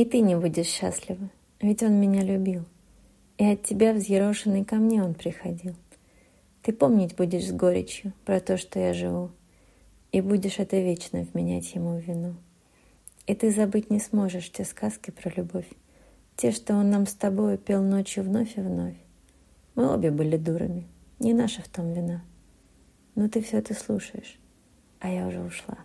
И ты не будешь счастлива, ведь он меня любил. И от тебя взъерошенный ко мне он приходил. Ты помнить будешь с горечью про то, что я живу, И будешь это вечно вменять ему в вину. И ты забыть не сможешь те сказки про любовь, Те, что он нам с тобой пел ночью вновь и вновь. Мы обе были дурами, не наша в том вина. Но ты все это слушаешь, а я уже ушла.